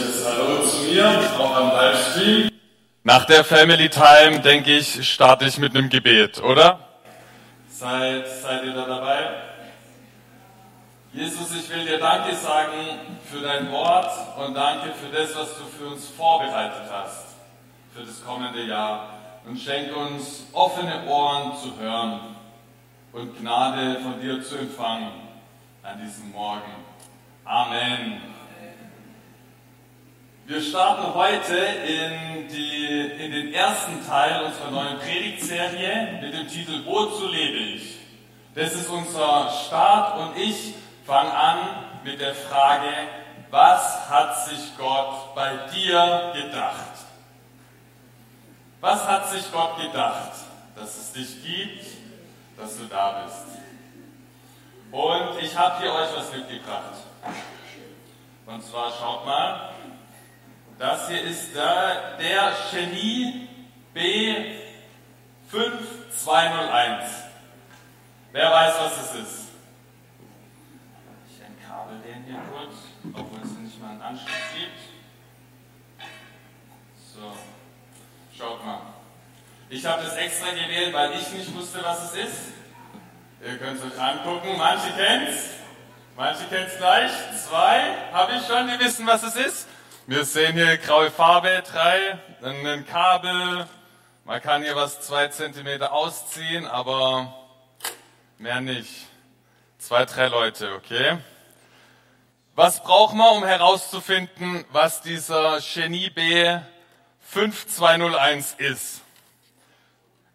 herzliches Hallo zu mir, auch am Livestream. Nach der Family Time, denke ich, starte ich mit einem Gebet, oder? Seid, seid ihr da dabei? Jesus, ich will dir Danke sagen für dein Wort und danke für das, was du für uns vorbereitet hast, für das kommende Jahr. Und schenk uns offene Ohren zu hören und Gnade von dir zu empfangen an diesem Morgen. Amen. Wir starten heute in, die, in den ersten Teil unserer neuen Predigtserie mit dem Titel Wozu lebe ich? Das ist unser Start und ich fange an mit der Frage, was hat sich Gott bei dir gedacht? Was hat sich Gott gedacht, dass es dich gibt, dass du da bist? Und ich habe hier euch was mitgebracht. Und zwar schaut mal, das hier ist der, der Genie B5201. Wer weiß, was es ist? Ich entkabel den hier kurz, obwohl es nicht mal einen Anschluss gibt. So, schaut mal. Ich habe das extra gewählt, weil ich nicht wusste, was es ist. Ihr könnt es euch angucken. Manche kennen es. Manche kennen es gleich. Zwei habe ich schon, die wissen, was es ist. Wir sehen hier graue Farbe, drei, ein Kabel. Man kann hier was zwei Zentimeter ausziehen, aber mehr nicht. Zwei, drei Leute, okay? Was braucht man, um herauszufinden, was dieser Genie B 5201 ist?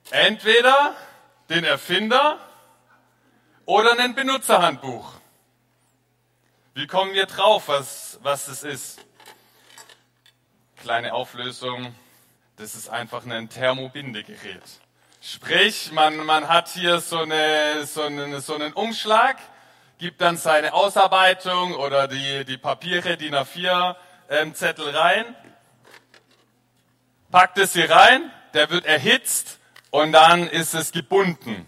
Entweder den Erfinder oder ein Benutzerhandbuch. Wie kommen wir drauf, was, was das ist? Kleine Auflösung, das ist einfach ein Thermobindegerät. Sprich, man, man hat hier so, eine, so, eine, so einen Umschlag, gibt dann seine Ausarbeitung oder die, die Papiere, die A4 ähm, Zettel rein, packt es hier rein, der wird erhitzt und dann ist es gebunden.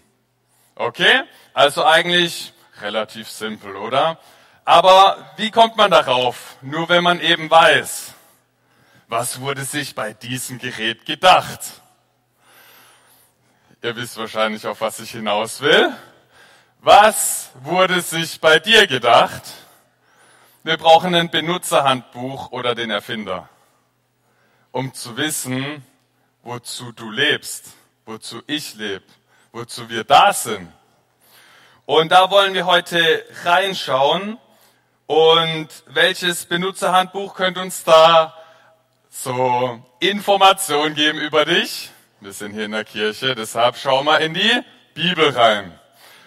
Okay? Also eigentlich relativ simpel, oder? Aber wie kommt man darauf? Nur wenn man eben weiß, was wurde sich bei diesem Gerät gedacht? Ihr wisst wahrscheinlich, auf was ich hinaus will. Was wurde sich bei dir gedacht? Wir brauchen ein Benutzerhandbuch oder den Erfinder, um zu wissen, wozu du lebst, wozu ich lebe, wozu wir da sind. Und da wollen wir heute reinschauen. Und welches Benutzerhandbuch könnte uns da so Informationen geben über dich. Wir sind hier in der Kirche, deshalb schau mal in die Bibel rein.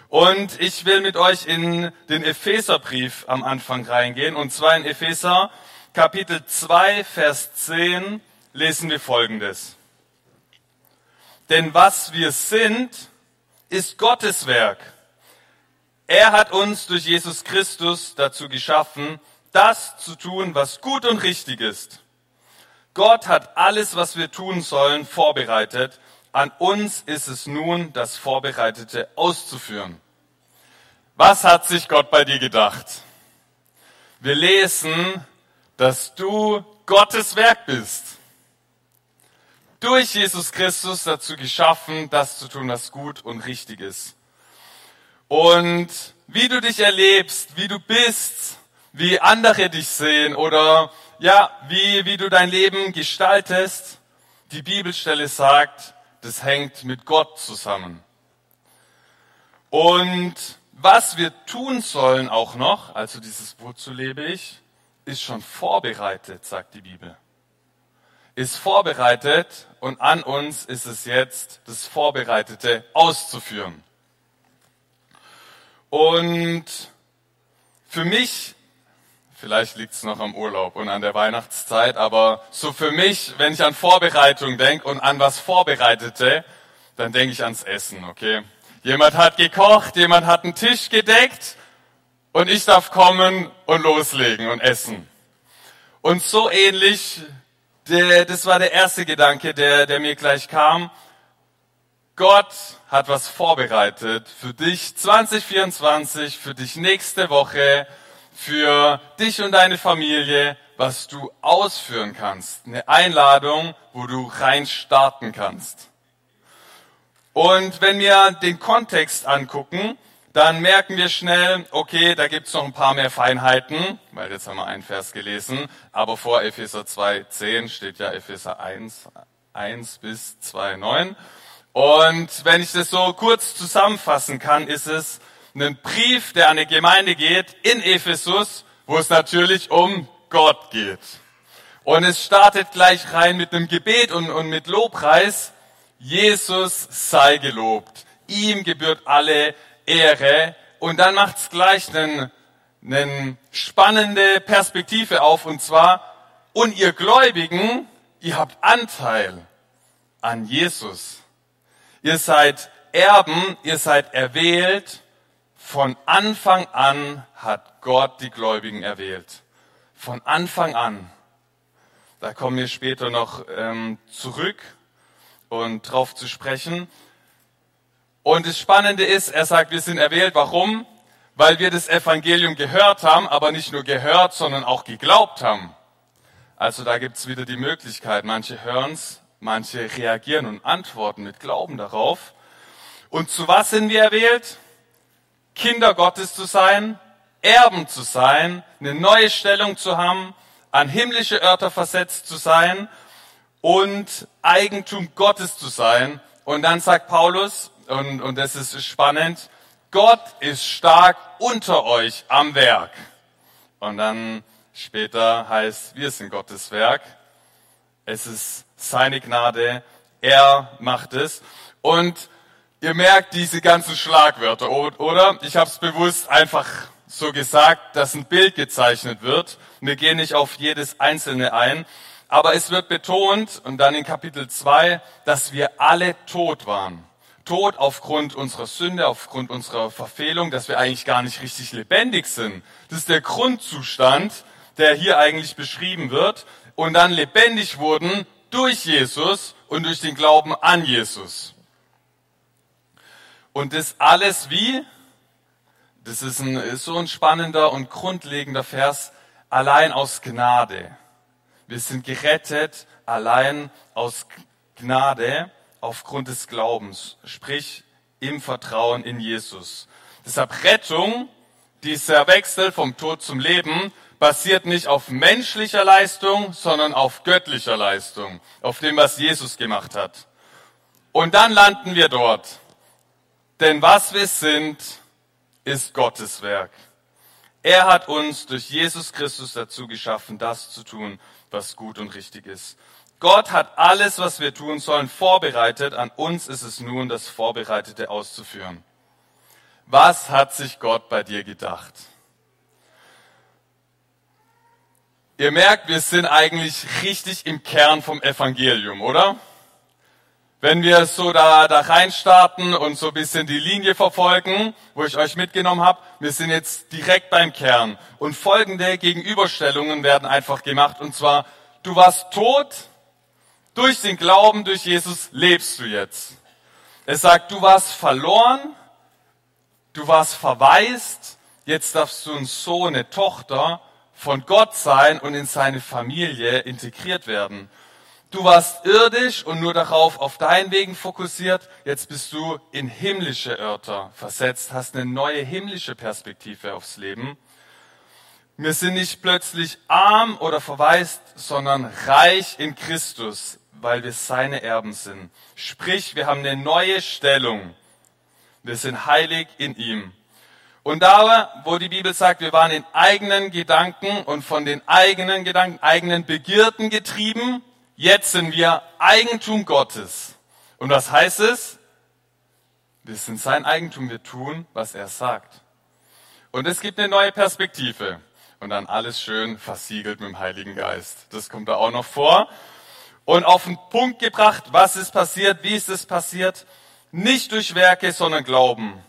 Und ich will mit euch in den Epheserbrief am Anfang reingehen. Und zwar in Epheser Kapitel 2, Vers 10 lesen wir Folgendes. Denn was wir sind, ist Gottes Werk. Er hat uns durch Jesus Christus dazu geschaffen, das zu tun, was gut und richtig ist. Gott hat alles, was wir tun sollen, vorbereitet. An uns ist es nun, das Vorbereitete auszuführen. Was hat sich Gott bei dir gedacht? Wir lesen, dass du Gottes Werk bist. Durch Jesus Christus dazu geschaffen, das zu tun, was gut und richtig ist. Und wie du dich erlebst, wie du bist, wie andere dich sehen oder ja, wie, wie du dein Leben gestaltest, die Bibelstelle sagt, das hängt mit Gott zusammen. Und was wir tun sollen auch noch, also dieses Wozu lebe ich, ist schon vorbereitet, sagt die Bibel. Ist vorbereitet und an uns ist es jetzt, das Vorbereitete auszuführen. Und für mich Vielleicht liegt es noch am Urlaub und an der Weihnachtszeit, aber so für mich, wenn ich an Vorbereitung denke und an was Vorbereitete, dann denke ich ans Essen, okay? Jemand hat gekocht, jemand hat einen Tisch gedeckt und ich darf kommen und loslegen und essen. Und so ähnlich, der, das war der erste Gedanke, der, der mir gleich kam. Gott hat was vorbereitet für dich 2024, für dich nächste Woche, für dich und deine Familie, was du ausführen kannst. Eine Einladung, wo du rein starten kannst. Und wenn wir den Kontext angucken, dann merken wir schnell, okay, da gibt's noch ein paar mehr Feinheiten, weil jetzt haben wir einen Vers gelesen, aber vor Epheser 2,10 steht ja Epheser 1, 1 bis 2,9. Und wenn ich das so kurz zusammenfassen kann, ist es ein Brief, der an eine Gemeinde geht in Ephesus, wo es natürlich um Gott geht. Und es startet gleich rein mit einem Gebet und, und mit Lobpreis. Jesus sei gelobt. Ihm gebührt alle Ehre. Und dann macht es gleich eine spannende Perspektive auf. Und zwar, und ihr Gläubigen, ihr habt Anteil an Jesus. Ihr seid Erben, ihr seid erwählt. Von Anfang an hat Gott die Gläubigen erwählt. Von Anfang an. Da kommen wir später noch ähm, zurück und drauf zu sprechen. Und das Spannende ist, er sagt, wir sind erwählt. Warum? Weil wir das Evangelium gehört haben, aber nicht nur gehört, sondern auch geglaubt haben. Also da gibt's wieder die Möglichkeit, manche hören's, manche reagieren und antworten mit Glauben darauf. Und zu was sind wir erwählt? Kinder Gottes zu sein, Erben zu sein, eine neue Stellung zu haben, an himmlische Örter versetzt zu sein und Eigentum Gottes zu sein. Und dann sagt Paulus, und, und das ist spannend, Gott ist stark unter euch am Werk. Und dann später heißt, wir sind Gottes Werk. Es ist seine Gnade. Er macht es. Und ihr merkt diese ganzen Schlagwörter, oder? Ich habe es bewusst einfach so gesagt, dass ein Bild gezeichnet wird. Wir gehen nicht auf jedes einzelne ein. Aber es wird betont, und dann in Kapitel 2, dass wir alle tot waren. Tod aufgrund unserer Sünde, aufgrund unserer Verfehlung, dass wir eigentlich gar nicht richtig lebendig sind. Das ist der Grundzustand, der hier eigentlich beschrieben wird. Und dann lebendig wurden durch Jesus und durch den Glauben an Jesus. Und das alles wie? Das ist, ein, ist so ein spannender und grundlegender Vers. Allein aus Gnade. Wir sind gerettet allein aus Gnade aufgrund des Glaubens, sprich im Vertrauen in Jesus. Deshalb Rettung, dieser Wechsel vom Tod zum Leben, basiert nicht auf menschlicher Leistung, sondern auf göttlicher Leistung, auf dem, was Jesus gemacht hat. Und dann landen wir dort. Denn was wir sind, ist Gottes Werk. Er hat uns durch Jesus Christus dazu geschaffen, das zu tun, was gut und richtig ist. Gott hat alles, was wir tun sollen, vorbereitet. An uns ist es nun, das Vorbereitete auszuführen. Was hat sich Gott bei dir gedacht? Ihr merkt, wir sind eigentlich richtig im Kern vom Evangelium, oder? Wenn wir so da, da reinstarten und so ein bisschen die Linie verfolgen, wo ich euch mitgenommen habe, wir sind jetzt direkt beim Kern. Und folgende Gegenüberstellungen werden einfach gemacht. Und zwar, du warst tot, durch den Glauben, durch Jesus lebst du jetzt. Es sagt, du warst verloren, du warst verwaist, jetzt darfst du ein Sohn, eine Tochter von Gott sein und in seine Familie integriert werden. Du warst irdisch und nur darauf auf deinen Wegen fokussiert. Jetzt bist du in himmlische Örter versetzt, hast eine neue himmlische Perspektive aufs Leben. Wir sind nicht plötzlich arm oder verwaist, sondern reich in Christus weil wir seine Erben sind. Sprich, wir haben eine neue Stellung. Wir sind heilig in ihm. Und da, wo die Bibel sagt, wir waren in eigenen Gedanken und von den eigenen Gedanken, eigenen Begierden getrieben, jetzt sind wir Eigentum Gottes. Und was heißt es? Wir sind sein Eigentum, wir tun, was er sagt. Und es gibt eine neue Perspektive. Und dann alles schön versiegelt mit dem Heiligen Geist. Das kommt da auch noch vor und auf den Punkt gebracht, was ist passiert, wie ist es passiert. Nicht durch Werke, sondern Glauben.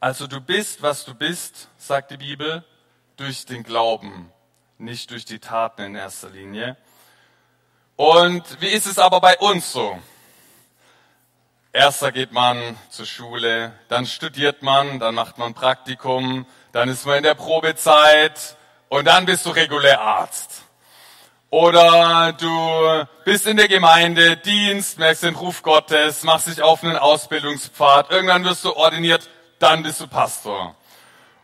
Also du bist, was du bist, sagt die Bibel, durch den Glauben, nicht durch die Taten in erster Linie. Und wie ist es aber bei uns so? Erster geht man zur Schule, dann studiert man, dann macht man Praktikum, dann ist man in der Probezeit und dann bist du regulär Arzt. Oder du bist in der Gemeinde, Dienst, merkst den Ruf Gottes, machst dich auf einen Ausbildungspfad, irgendwann wirst du ordiniert, dann bist du Pastor.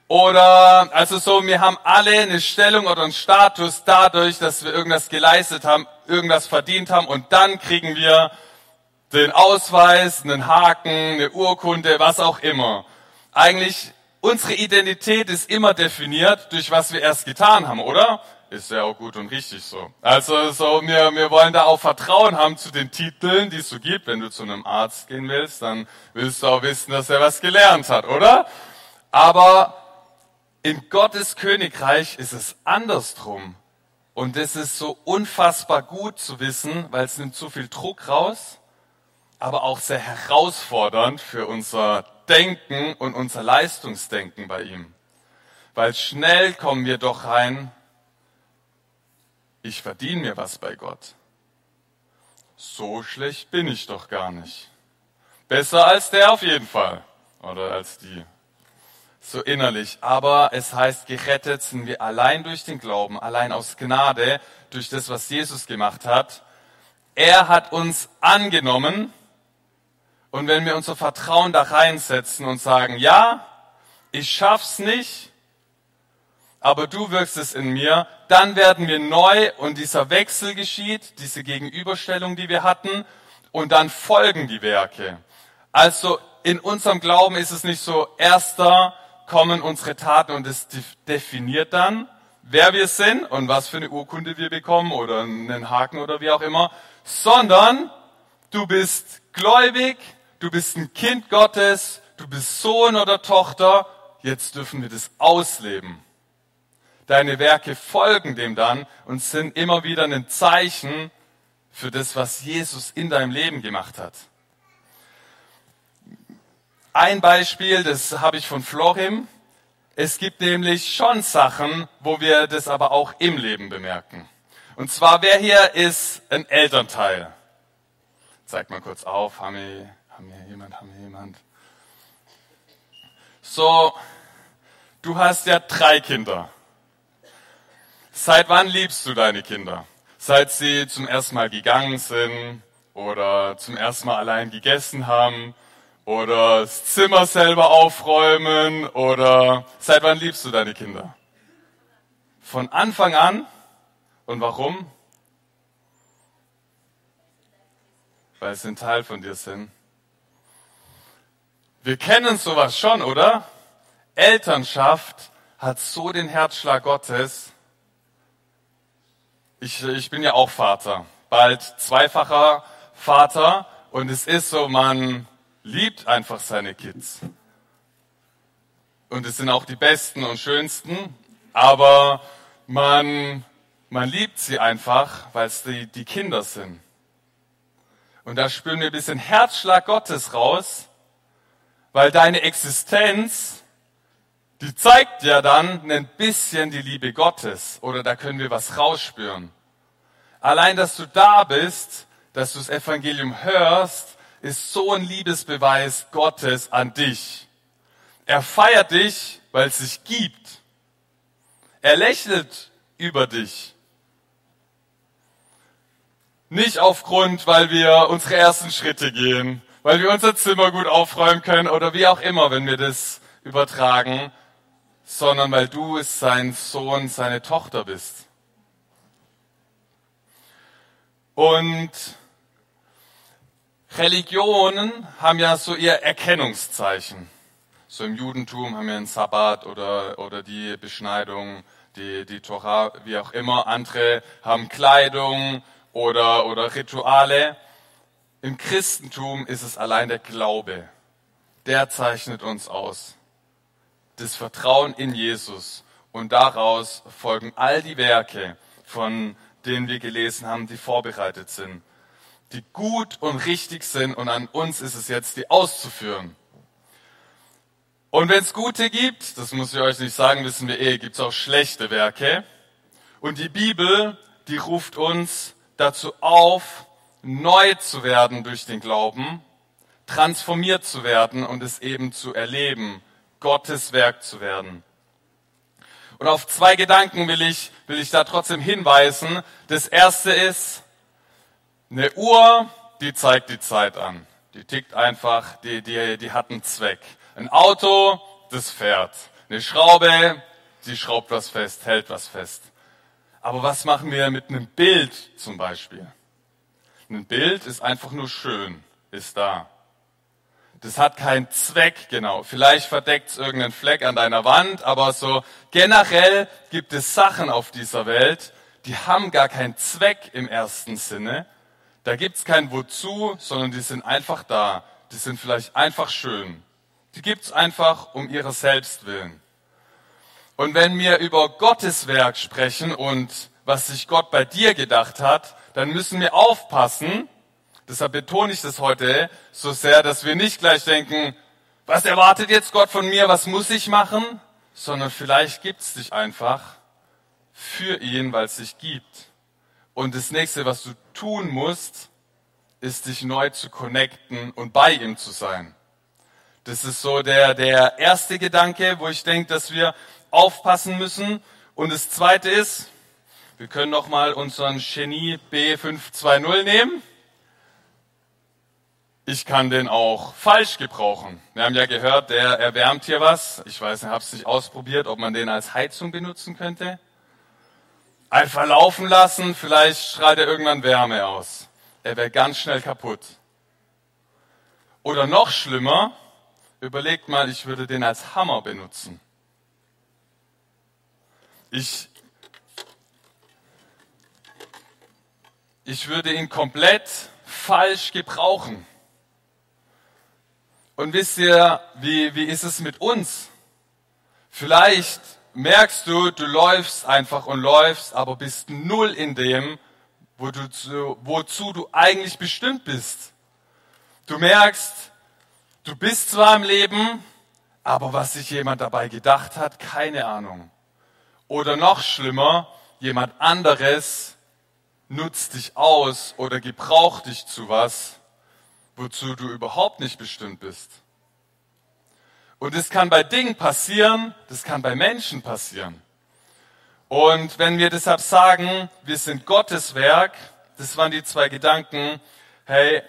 Oder, also so, wir haben alle eine Stellung oder einen Status dadurch, dass wir irgendwas geleistet haben, irgendwas verdient haben und dann kriegen wir den Ausweis, einen Haken, eine Urkunde, was auch immer. Eigentlich, unsere Identität ist immer definiert durch was wir erst getan haben, oder? Ist ja auch gut und richtig so. Also so, wir, wir wollen da auch Vertrauen haben zu den Titeln, die es so gibt. Wenn du zu einem Arzt gehen willst, dann willst du auch wissen, dass er was gelernt hat, oder? Aber in Gottes Königreich ist es andersrum. Und es ist so unfassbar gut zu wissen, weil es nimmt so viel Druck raus, aber auch sehr herausfordernd für unser Denken und unser Leistungsdenken bei ihm. Weil schnell kommen wir doch rein, ich verdiene mir was bei Gott. So schlecht bin ich doch gar nicht. Besser als der auf jeden Fall. Oder als die. So innerlich. Aber es heißt, gerettet sind wir allein durch den Glauben, allein aus Gnade, durch das, was Jesus gemacht hat. Er hat uns angenommen. Und wenn wir unser Vertrauen da reinsetzen und sagen, ja, ich schaff's nicht, aber du wirkst es in mir, dann werden wir neu und dieser Wechsel geschieht, diese Gegenüberstellung, die wir hatten, und dann folgen die Werke. Also in unserem Glauben ist es nicht so, erster kommen unsere Taten und es definiert dann, wer wir sind und was für eine Urkunde wir bekommen oder einen Haken oder wie auch immer, sondern du bist gläubig, du bist ein Kind Gottes, du bist Sohn oder Tochter, jetzt dürfen wir das ausleben. Deine Werke folgen dem dann und sind immer wieder ein Zeichen für das, was Jesus in deinem Leben gemacht hat. Ein Beispiel, das habe ich von Florim. Es gibt nämlich schon Sachen, wo wir das aber auch im Leben bemerken. Und zwar, wer hier ist ein Elternteil? Zeigt mal kurz auf. Haben wir, haben wir jemand? Haben wir jemand? So, du hast ja drei Kinder. Seit wann liebst du deine Kinder? Seit sie zum ersten Mal gegangen sind oder zum ersten Mal allein gegessen haben oder das Zimmer selber aufräumen oder seit wann liebst du deine Kinder? Von Anfang an. Und warum? Weil sie ein Teil von dir sind. Wir kennen sowas schon, oder? Elternschaft hat so den Herzschlag Gottes, ich, ich bin ja auch Vater, bald zweifacher Vater und es ist so, man liebt einfach seine Kids. Und es sind auch die besten und schönsten, aber man, man liebt sie einfach, weil es die, die Kinder sind. Und da spüren wir ein bisschen Herzschlag Gottes raus, weil deine Existenz die zeigt ja dann ein bisschen die Liebe Gottes oder da können wir was rausspüren. Allein, dass du da bist, dass du das Evangelium hörst, ist so ein Liebesbeweis Gottes an dich. Er feiert dich, weil es sich gibt. Er lächelt über dich. Nicht aufgrund, weil wir unsere ersten Schritte gehen, weil wir unser Zimmer gut aufräumen können oder wie auch immer, wenn wir das übertragen, sondern weil du sein Sohn, seine Tochter bist. Und Religionen haben ja so ihr Erkennungszeichen. So im Judentum haben wir einen Sabbat oder, oder die Beschneidung, die, die Torah, wie auch immer. Andere haben Kleidung oder, oder Rituale. Im Christentum ist es allein der Glaube. Der zeichnet uns aus das Vertrauen in Jesus. Und daraus folgen all die Werke, von denen wir gelesen haben, die vorbereitet sind, die gut und richtig sind. Und an uns ist es jetzt, die auszuführen. Und wenn es gute gibt, das muss ich euch nicht sagen, wissen wir eh, gibt es auch schlechte Werke. Und die Bibel, die ruft uns dazu auf, neu zu werden durch den Glauben, transformiert zu werden und es eben zu erleben Gottes Werk zu werden. Und auf zwei Gedanken will ich, will ich da trotzdem hinweisen. Das erste ist, eine Uhr, die zeigt die Zeit an. Die tickt einfach, die, die, die hat einen Zweck. Ein Auto, das fährt. Eine Schraube, die schraubt was fest, hält was fest. Aber was machen wir mit einem Bild zum Beispiel? Ein Bild ist einfach nur schön, ist da. Das hat keinen Zweck, genau. Vielleicht verdeckt es irgendeinen Fleck an deiner Wand, aber so generell gibt es Sachen auf dieser Welt, die haben gar keinen Zweck im ersten Sinne. Da gibt es kein Wozu, sondern die sind einfach da. Die sind vielleicht einfach schön. Die gibt es einfach um ihrer selbst willen. Und wenn wir über Gottes Werk sprechen und was sich Gott bei dir gedacht hat, dann müssen wir aufpassen, Deshalb betone ich das heute so sehr, dass wir nicht gleich denken, was erwartet jetzt Gott von mir, was muss ich machen, sondern vielleicht gibt es dich einfach für ihn, weil es dich gibt. Und das nächste, was du tun musst, ist dich neu zu connecten und bei ihm zu sein. Das ist so der, der erste Gedanke, wo ich denke, dass wir aufpassen müssen. Und das zweite ist, wir können noch mal unseren Genie B520 nehmen ich kann den auch falsch gebrauchen. Wir haben ja gehört, der erwärmt hier was. Ich weiß, ich habe es nicht ausprobiert, ob man den als Heizung benutzen könnte. Einfach laufen lassen, vielleicht strahlt er irgendwann Wärme aus. Er wäre ganz schnell kaputt. Oder noch schlimmer, überlegt mal, ich würde den als Hammer benutzen. Ich, ich würde ihn komplett falsch gebrauchen. Und wisst ihr, wie, wie ist es mit uns? Vielleicht merkst du, du läufst einfach und läufst, aber bist null in dem, wo du zu, wozu du eigentlich bestimmt bist. Du merkst, du bist zwar im Leben, aber was sich jemand dabei gedacht hat, keine Ahnung. Oder noch schlimmer, jemand anderes nutzt dich aus oder gebraucht dich zu was, wozu du überhaupt nicht bestimmt bist. Und es kann bei Dingen passieren, das kann bei Menschen passieren. Und wenn wir deshalb sagen, wir sind Gottes Werk, das waren die zwei Gedanken, hey,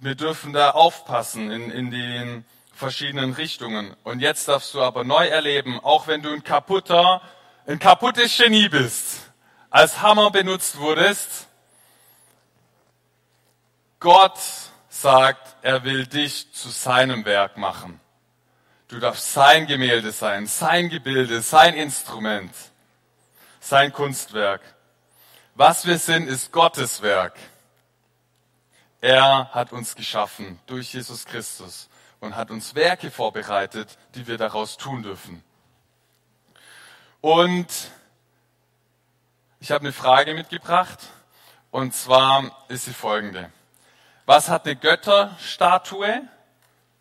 wir dürfen da aufpassen in, in den verschiedenen Richtungen. Und jetzt darfst du aber neu erleben, auch wenn du ein kaputter, ein kaputtes Genie bist, als Hammer benutzt wurdest, Gott sagt, er will dich zu seinem Werk machen. Du darfst sein Gemälde sein, sein Gebilde, sein Instrument, sein Kunstwerk. Was wir sind, ist Gottes Werk. Er hat uns geschaffen durch Jesus Christus und hat uns Werke vorbereitet, die wir daraus tun dürfen. Und ich habe eine Frage mitgebracht und zwar ist sie folgende. Was hat eine Götterstatue,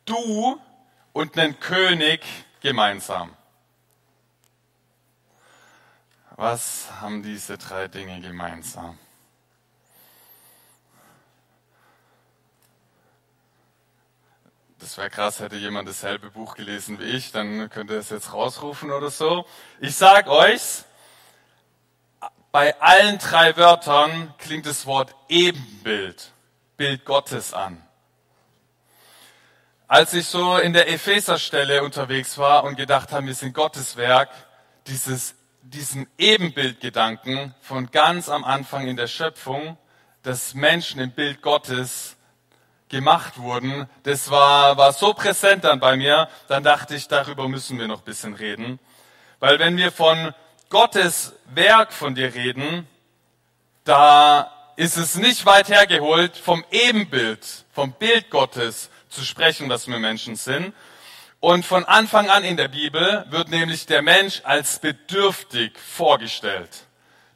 du und einen König gemeinsam? Was haben diese drei Dinge gemeinsam? Das wäre krass, hätte jemand dasselbe Buch gelesen wie ich, dann könnte er es jetzt rausrufen oder so. Ich sag euch, bei allen drei Wörtern klingt das Wort Ebenbild. Bild Gottes an. Als ich so in der Epheserstelle unterwegs war und gedacht habe, wir sind Gottes Werk, dieses, diesen Ebenbildgedanken von ganz am Anfang in der Schöpfung, dass Menschen im Bild Gottes gemacht wurden, das war, war so präsent dann bei mir, dann dachte ich, darüber müssen wir noch ein bisschen reden. Weil wenn wir von Gottes Werk von dir reden, da ist es nicht weit hergeholt, vom Ebenbild, vom Bild Gottes zu sprechen, was wir Menschen sind. Und von Anfang an in der Bibel wird nämlich der Mensch als bedürftig vorgestellt.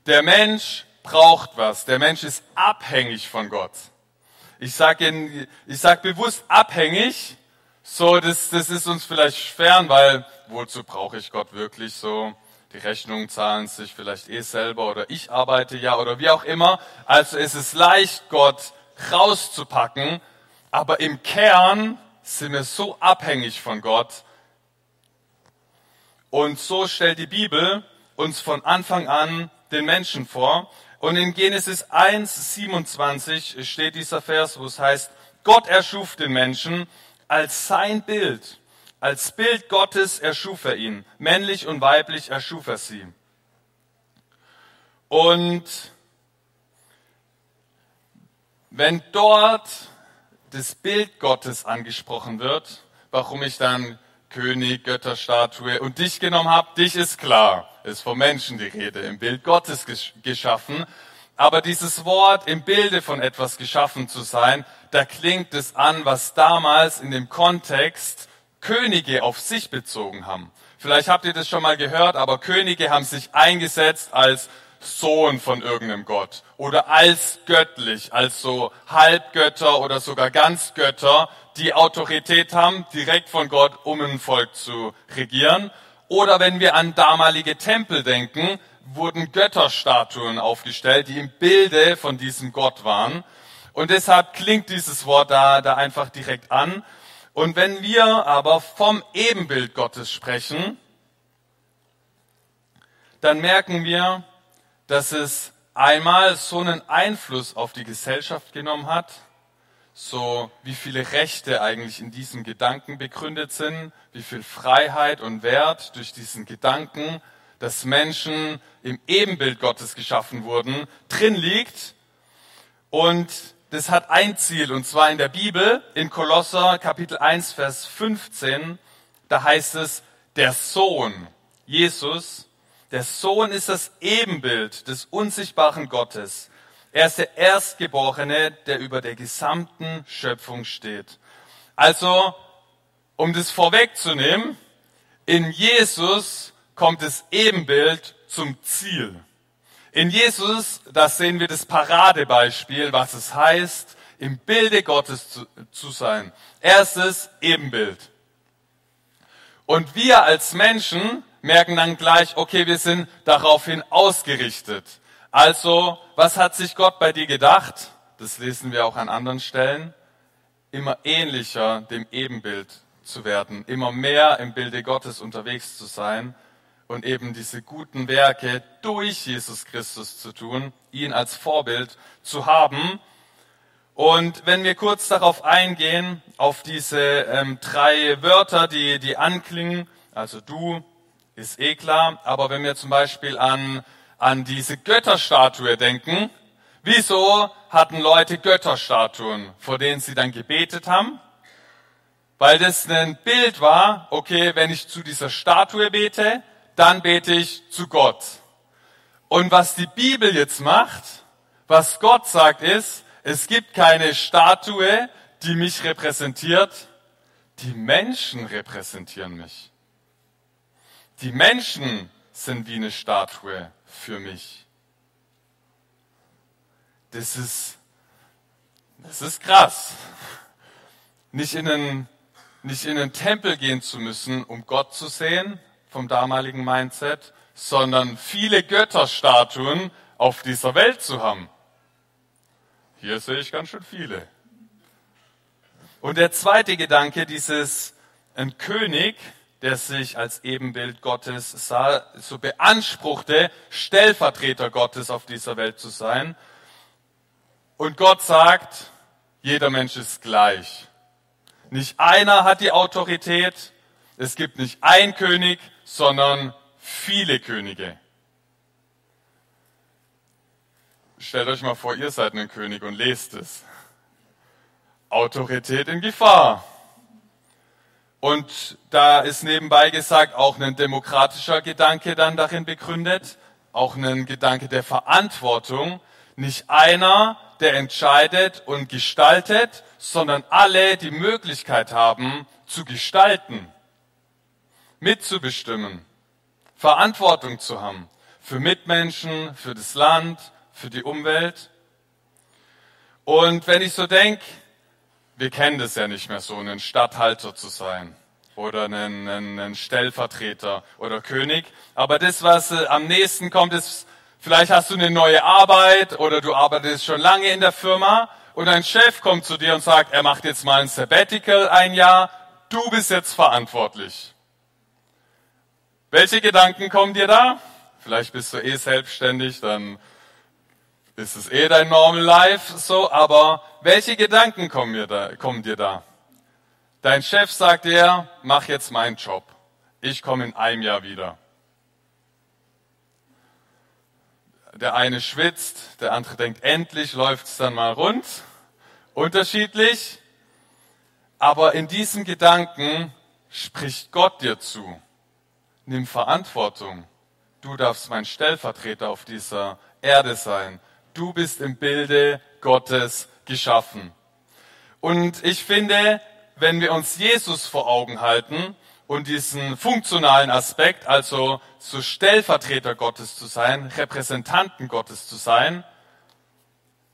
Der Mensch braucht was. Der Mensch ist abhängig von Gott. Ich sage ich sag bewusst abhängig. So, das, das ist uns vielleicht fern, weil wozu brauche ich Gott wirklich so? die Rechnungen zahlen sich vielleicht eh selber oder ich arbeite ja oder wie auch immer. Also ist es leicht, Gott rauszupacken, aber im Kern sind wir so abhängig von Gott. Und so stellt die Bibel uns von Anfang an den Menschen vor. Und in Genesis 1, 27 steht dieser Vers, wo es heißt, Gott erschuf den Menschen als sein Bild. Als Bild Gottes erschuf er ihn. Männlich und weiblich erschuf er sie. Und wenn dort das Bild Gottes angesprochen wird, warum ich dann König, Götterstatue und dich genommen habe, dich ist klar, ist vom Menschen die Rede, im Bild Gottes geschaffen. Aber dieses Wort im Bilde von etwas geschaffen zu sein, da klingt es an, was damals in dem Kontext Könige auf sich bezogen haben. Vielleicht habt ihr das schon mal gehört, aber Könige haben sich eingesetzt als Sohn von irgendeinem Gott oder als göttlich, als so Halbgötter oder sogar Ganzgötter, die Autorität haben, direkt von Gott, um ein Volk zu regieren. Oder wenn wir an damalige Tempel denken, wurden Götterstatuen aufgestellt, die im Bilde von diesem Gott waren. Und deshalb klingt dieses Wort da, da einfach direkt an. Und wenn wir aber vom Ebenbild Gottes sprechen, dann merken wir, dass es einmal so einen Einfluss auf die Gesellschaft genommen hat, so wie viele Rechte eigentlich in diesem Gedanken begründet sind, wie viel Freiheit und Wert durch diesen Gedanken, dass Menschen im Ebenbild Gottes geschaffen wurden, drin liegt. Und das hat ein Ziel, und zwar in der Bibel, in Kolosser Kapitel 1, Vers 15, da heißt es, der Sohn, Jesus, der Sohn ist das Ebenbild des unsichtbaren Gottes. Er ist der Erstgeborene, der über der gesamten Schöpfung steht. Also, um das vorwegzunehmen, in Jesus kommt das Ebenbild zum Ziel. In Jesus, da sehen wir das Paradebeispiel, was es heißt, im Bilde Gottes zu, zu sein. Erstes Ebenbild. Und wir als Menschen merken dann gleich, okay, wir sind daraufhin ausgerichtet. Also, was hat sich Gott bei dir gedacht? Das lesen wir auch an anderen Stellen. Immer ähnlicher dem Ebenbild zu werden, immer mehr im Bilde Gottes unterwegs zu sein und eben diese guten Werke durch Jesus Christus zu tun, ihn als Vorbild zu haben. Und wenn wir kurz darauf eingehen, auf diese ähm, drei Wörter, die, die anklingen, also du, ist eh klar. Aber wenn wir zum Beispiel an, an diese Götterstatue denken, wieso hatten Leute Götterstatuen, vor denen sie dann gebetet haben? Weil das ein Bild war, okay, wenn ich zu dieser Statue bete, dann bete ich zu Gott. Und was die Bibel jetzt macht, was Gott sagt ist, es gibt keine Statue, die mich repräsentiert, die Menschen repräsentieren mich. Die Menschen sind wie eine Statue für mich. Das ist, das ist krass. Nicht in, einen, nicht in einen Tempel gehen zu müssen, um Gott zu sehen, vom damaligen Mindset, sondern viele Götterstatuen auf dieser Welt zu haben. Hier sehe ich ganz schön viele. Und der zweite Gedanke, dieses ein König, der sich als Ebenbild Gottes sah, so beanspruchte, Stellvertreter Gottes auf dieser Welt zu sein. Und Gott sagt, jeder Mensch ist gleich. Nicht einer hat die Autorität, es gibt nicht ein König, sondern viele Könige. Stellt euch mal vor, ihr seid ein König und lest es. Autorität in Gefahr. Und da ist nebenbei gesagt auch ein demokratischer Gedanke dann darin begründet, auch ein Gedanke der Verantwortung. Nicht einer, der entscheidet und gestaltet, sondern alle die Möglichkeit haben zu gestalten, mitzubestimmen, Verantwortung zu haben für Mitmenschen, für das Land, für die Umwelt. Und wenn ich so denke, wir kennen das ja nicht mehr so, einen Statthalter zu sein oder einen, einen Stellvertreter oder König. Aber das, was äh, am nächsten kommt, ist, vielleicht hast du eine neue Arbeit oder du arbeitest schon lange in der Firma und ein Chef kommt zu dir und sagt, er macht jetzt mal ein Sabbatical ein Jahr, du bist jetzt verantwortlich. Welche Gedanken kommen dir da? Vielleicht bist du eh selbstständig, dann ist es eh dein Normal Life so, aber welche Gedanken kommen, mir da, kommen dir da? Dein Chef sagt dir, mach jetzt meinen Job. Ich komme in einem Jahr wieder. Der eine schwitzt, der andere denkt, endlich läuft's dann mal rund. Unterschiedlich. Aber in diesem Gedanken spricht Gott dir zu. Nimm Verantwortung. Du darfst mein Stellvertreter auf dieser Erde sein. Du bist im Bilde Gottes geschaffen. Und ich finde, wenn wir uns Jesus vor Augen halten und diesen funktionalen Aspekt, also so Stellvertreter Gottes zu sein, Repräsentanten Gottes zu sein,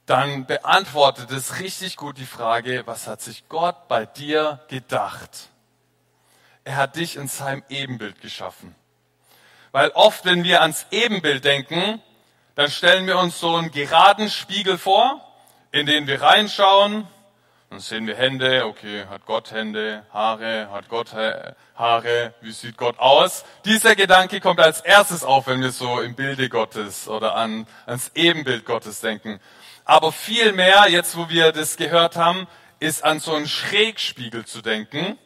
dann beantwortet es richtig gut die Frage, was hat sich Gott bei dir gedacht? Er hat dich in seinem Ebenbild geschaffen. Weil oft, wenn wir ans Ebenbild denken, dann stellen wir uns so einen geraden Spiegel vor, in den wir reinschauen. Dann sehen wir Hände, okay, hat Gott Hände, Haare, hat Gott Haare, wie sieht Gott aus? Dieser Gedanke kommt als erstes auf, wenn wir so im Bilde Gottes oder an, ans Ebenbild Gottes denken. Aber viel mehr, jetzt wo wir das gehört haben, ist an so einen Schrägspiegel zu denken.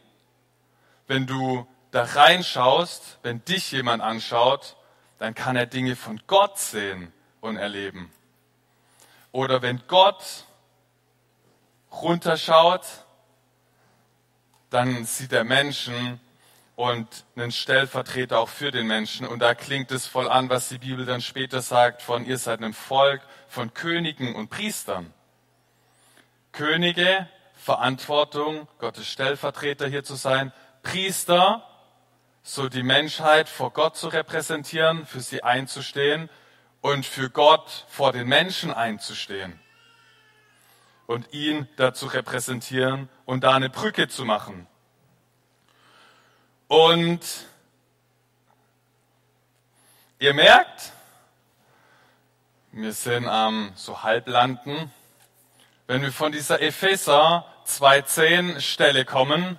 Wenn du da reinschaust, wenn dich jemand anschaut, dann kann er Dinge von Gott sehen und erleben. Oder wenn Gott runterschaut, dann sieht er Menschen und einen Stellvertreter auch für den Menschen. Und da klingt es voll an, was die Bibel dann später sagt, von ihr seid ein Volk von Königen und Priestern. Könige, Verantwortung, Gottes Stellvertreter hier zu sein, Priester, so die Menschheit vor Gott zu repräsentieren, für sie einzustehen und für Gott vor den Menschen einzustehen und ihn dazu repräsentieren und da eine Brücke zu machen. Und ihr merkt, wir sind am so Halblanden. Wenn wir von dieser Epheser 2.10 Stelle kommen,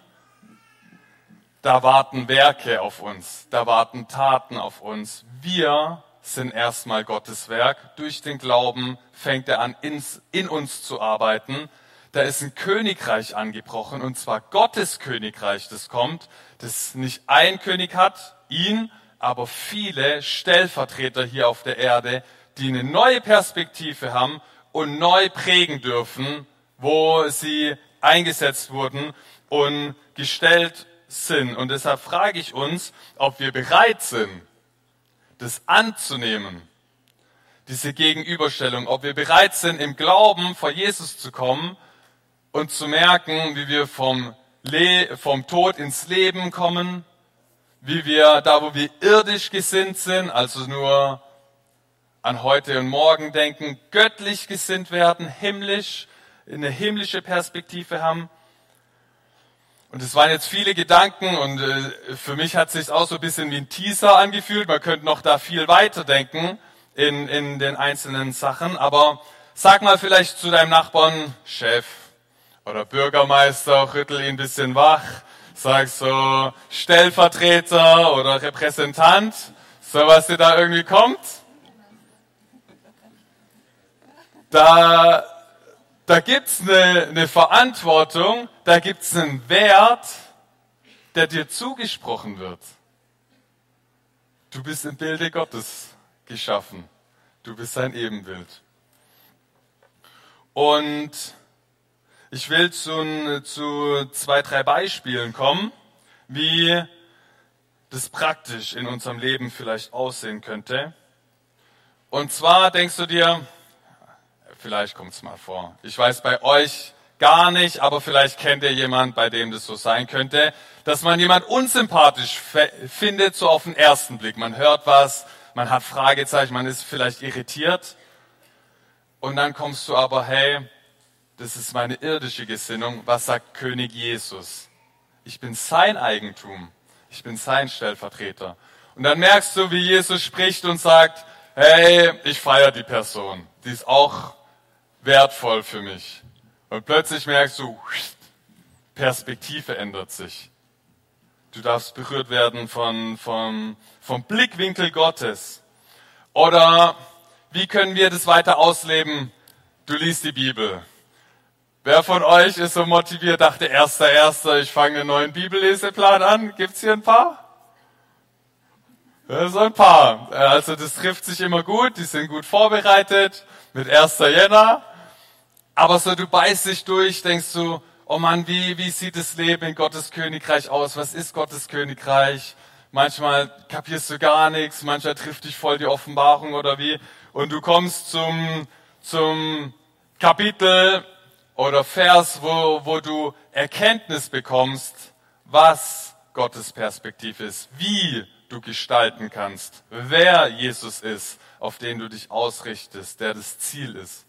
da warten Werke auf uns, da warten Taten auf uns. Wir sind erstmal Gottes Werk. Durch den Glauben fängt er an, ins, in uns zu arbeiten. Da ist ein Königreich angebrochen, und zwar Gottes Königreich, das kommt, das nicht ein König hat, ihn, aber viele Stellvertreter hier auf der Erde, die eine neue Perspektive haben und neu prägen dürfen, wo sie eingesetzt wurden und gestellt sind. Und deshalb frage ich uns, ob wir bereit sind, das anzunehmen, diese Gegenüberstellung, ob wir bereit sind, im Glauben vor Jesus zu kommen und zu merken, wie wir vom, Le vom Tod ins Leben kommen, wie wir da, wo wir irdisch gesinnt sind, also nur an heute und morgen denken, göttlich gesinnt werden, himmlisch, eine himmlische Perspektive haben und es waren jetzt viele Gedanken und äh, für mich hat es sich auch so ein bisschen wie ein Teaser angefühlt. Man könnte noch da viel weiter denken in, in den einzelnen Sachen. Aber sag mal vielleicht zu deinem Nachbarn, Chef oder Bürgermeister, rüttel ihn ein bisschen wach. Sag so Stellvertreter oder Repräsentant, so was dir da irgendwie kommt. Da da gibt's eine, eine Verantwortung, da gibt's einen Wert, der dir zugesprochen wird. Du bist im Bilde Gottes geschaffen. Du bist sein Ebenbild. Und ich will zu, zu zwei, drei Beispielen kommen, wie das praktisch in unserem Leben vielleicht aussehen könnte. Und zwar denkst du dir, Vielleicht kommt es mal vor. Ich weiß bei euch gar nicht, aber vielleicht kennt ihr jemand, bei dem das so sein könnte, dass man jemand unsympathisch findet, so auf den ersten Blick. Man hört was, man hat Fragezeichen, man ist vielleicht irritiert. Und dann kommst du aber, hey, das ist meine irdische Gesinnung. Was sagt König Jesus? Ich bin sein Eigentum. Ich bin sein Stellvertreter. Und dann merkst du, wie Jesus spricht und sagt, hey, ich feiere die Person. Die ist auch wertvoll für mich. Und plötzlich merkst du, Perspektive ändert sich. Du darfst berührt werden von, von, vom Blickwinkel Gottes. Oder wie können wir das weiter ausleben? Du liest die Bibel. Wer von euch ist so motiviert, dachte, erster, erster, ich fange einen neuen Bibelleseplan an? Gibt's hier ein paar? So ein paar. Also das trifft sich immer gut, die sind gut vorbereitet mit 1. Jänner. Aber so du beißt dich durch, denkst du, oh Mann, wie, wie sieht das Leben in Gottes Königreich aus? Was ist Gottes Königreich? Manchmal kapierst du gar nichts, manchmal trifft dich voll die Offenbarung oder wie. Und du kommst zum, zum Kapitel oder Vers, wo, wo du Erkenntnis bekommst, was Gottes Perspektive ist, wie du gestalten kannst, wer Jesus ist, auf den du dich ausrichtest, der das Ziel ist.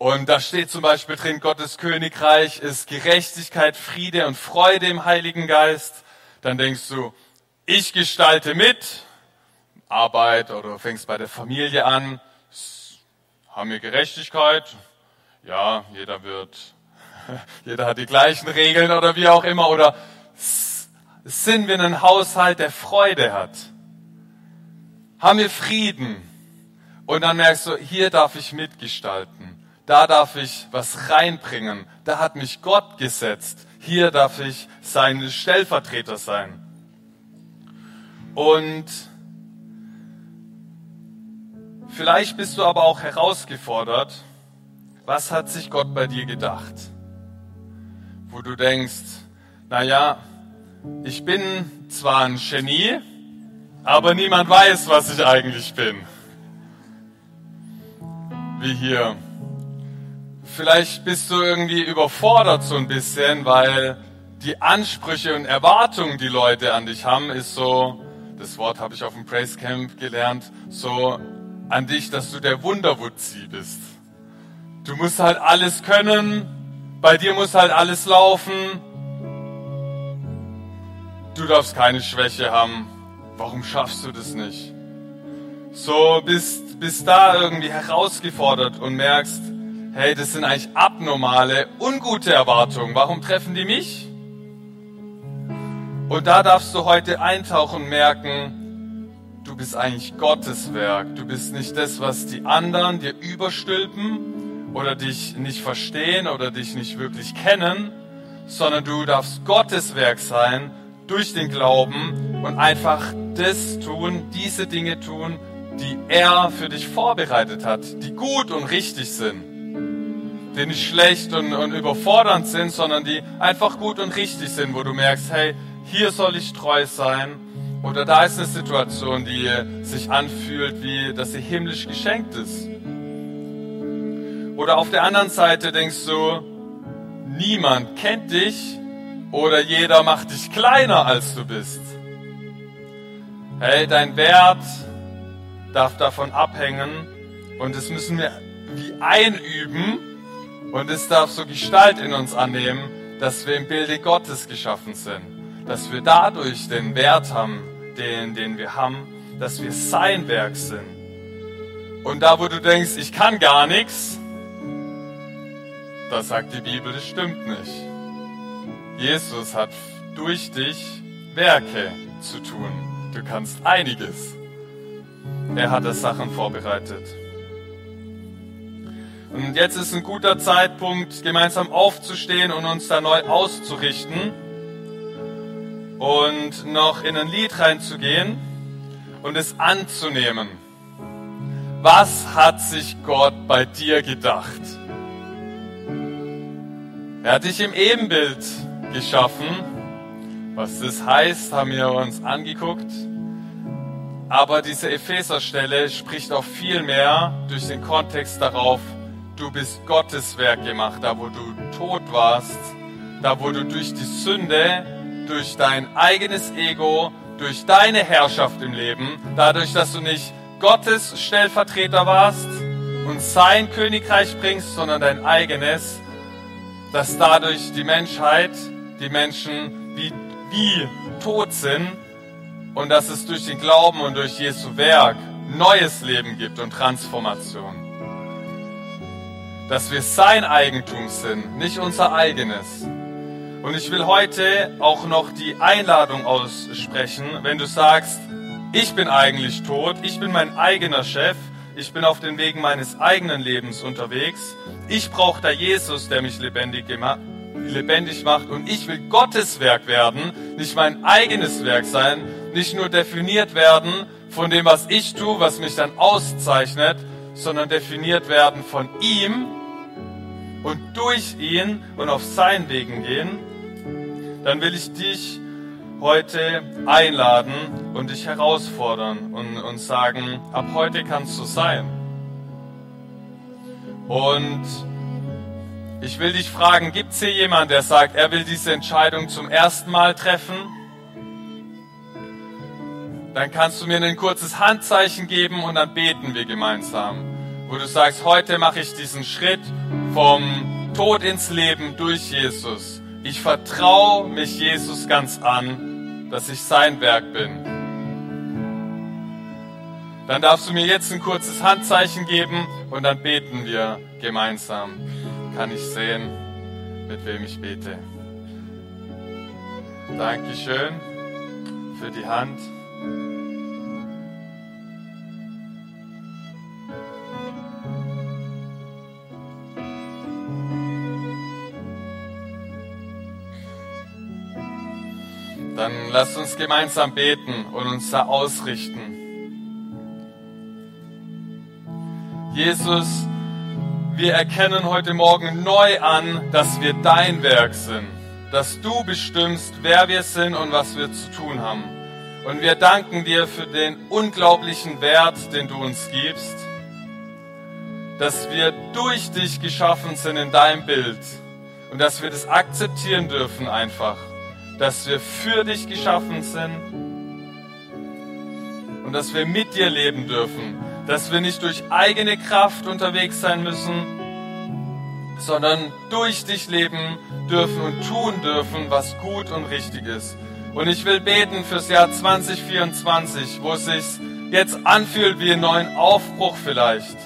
Und da steht zum Beispiel drin, Gottes Königreich ist Gerechtigkeit, Friede und Freude im Heiligen Geist. Dann denkst du, ich gestalte mit, Arbeit oder fängst bei der Familie an, haben wir Gerechtigkeit? Ja, jeder wird, jeder hat die gleichen Regeln oder wie auch immer. Oder sind wir ein Haushalt, der Freude hat? Haben wir Frieden? Und dann merkst du, hier darf ich mitgestalten. Da darf ich was reinbringen. Da hat mich Gott gesetzt. Hier darf ich sein Stellvertreter sein. Und vielleicht bist du aber auch herausgefordert, was hat sich Gott bei dir gedacht? Wo du denkst, naja, ich bin zwar ein Genie, aber niemand weiß, was ich eigentlich bin. Wie hier. Vielleicht bist du irgendwie überfordert so ein bisschen, weil die Ansprüche und Erwartungen, die Leute an dich haben, ist so, das Wort habe ich auf dem Praise Camp gelernt, so an dich, dass du der Wunderwutzi bist. Du musst halt alles können, bei dir muss halt alles laufen. Du darfst keine Schwäche haben. Warum schaffst du das nicht? So bist, bist da irgendwie herausgefordert und merkst, hey, das sind eigentlich abnormale, ungute Erwartungen. Warum treffen die mich? Und da darfst du heute eintauchen und merken, du bist eigentlich Gottes Werk. Du bist nicht das, was die anderen dir überstülpen oder dich nicht verstehen oder dich nicht wirklich kennen, sondern du darfst Gottes Werk sein durch den Glauben und einfach das tun, diese Dinge tun, die er für dich vorbereitet hat, die gut und richtig sind die nicht schlecht und, und überfordernd sind, sondern die einfach gut und richtig sind, wo du merkst, hey, hier soll ich treu sein. Oder da ist eine Situation, die sich anfühlt, wie dass sie himmlisch geschenkt ist. Oder auf der anderen Seite denkst du, niemand kennt dich oder jeder macht dich kleiner, als du bist. Hey, dein Wert darf davon abhängen und das müssen wir wie einüben und es darf so Gestalt in uns annehmen, dass wir im Bilde Gottes geschaffen sind dass wir dadurch den Wert haben, den, den wir haben, dass wir sein Werk sind. Und da, wo du denkst, ich kann gar nichts, da sagt die Bibel, das stimmt nicht. Jesus hat durch dich Werke zu tun. Du kannst einiges. Er hat das Sachen vorbereitet. Und jetzt ist ein guter Zeitpunkt, gemeinsam aufzustehen und uns da neu auszurichten und noch in ein Lied reinzugehen und es anzunehmen. Was hat sich Gott bei dir gedacht? Er hat dich im Ebenbild geschaffen. Was das heißt, haben wir uns angeguckt. Aber diese Epheserstelle spricht auch viel mehr durch den Kontext darauf, du bist Gottes Werk gemacht, da wo du tot warst, da wo du durch die Sünde durch dein eigenes Ego, durch deine Herrschaft im Leben, dadurch, dass du nicht Gottes Stellvertreter warst und sein Königreich bringst, sondern dein eigenes, dass dadurch die Menschheit, die Menschen wie, wie tot sind und dass es durch den Glauben und durch Jesu Werk neues Leben gibt und Transformation. Dass wir sein Eigentum sind, nicht unser eigenes. Und ich will heute auch noch die Einladung aussprechen, wenn du sagst, ich bin eigentlich tot, ich bin mein eigener Chef, ich bin auf den Wegen meines eigenen Lebens unterwegs, ich brauche da Jesus, der mich lebendig, lebendig macht und ich will Gottes Werk werden, nicht mein eigenes Werk sein, nicht nur definiert werden von dem, was ich tue, was mich dann auszeichnet, sondern definiert werden von ihm und durch ihn und auf seinen Wegen gehen dann will ich dich heute einladen und dich herausfordern und, und sagen, ab heute kannst du sein. Und ich will dich fragen, gibt es hier jemanden, der sagt, er will diese Entscheidung zum ersten Mal treffen? Dann kannst du mir ein kurzes Handzeichen geben und dann beten wir gemeinsam. Wo du sagst, heute mache ich diesen Schritt vom Tod ins Leben durch Jesus. Ich vertraue mich Jesus ganz an, dass ich sein Werk bin. Dann darfst du mir jetzt ein kurzes Handzeichen geben und dann beten wir gemeinsam. Kann ich sehen, mit wem ich bete. Dankeschön für die Hand. Dann lasst uns gemeinsam beten und uns da ausrichten. Jesus, wir erkennen heute Morgen neu an, dass wir dein Werk sind, dass du bestimmst, wer wir sind und was wir zu tun haben. Und wir danken dir für den unglaublichen Wert, den du uns gibst, dass wir durch dich geschaffen sind in deinem Bild und dass wir das akzeptieren dürfen einfach dass wir für dich geschaffen sind und dass wir mit dir leben dürfen, dass wir nicht durch eigene Kraft unterwegs sein müssen, sondern durch dich leben dürfen und tun dürfen, was gut und richtig ist. Und ich will beten fürs Jahr 2024, wo es sich jetzt anfühlt wie einen neuen Aufbruch vielleicht,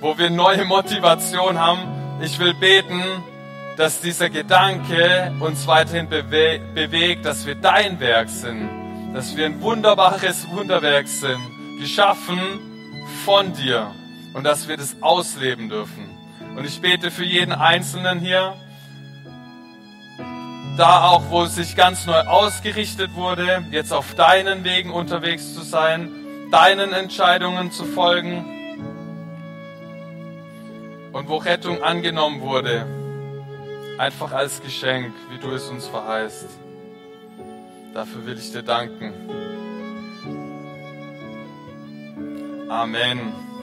wo wir neue Motivation haben. Ich will beten, dass dieser Gedanke uns weiterhin bewe bewegt, dass wir dein Werk sind, dass wir ein wunderbares Wunderwerk sind, geschaffen von dir. Und dass wir das ausleben dürfen. Und ich bete für jeden Einzelnen hier, da auch, wo es sich ganz neu ausgerichtet wurde, jetzt auf deinen Wegen unterwegs zu sein, deinen Entscheidungen zu folgen. Und wo Rettung angenommen wurde, einfach als Geschenk, wie du es uns verheißt. Dafür will ich dir danken. Amen.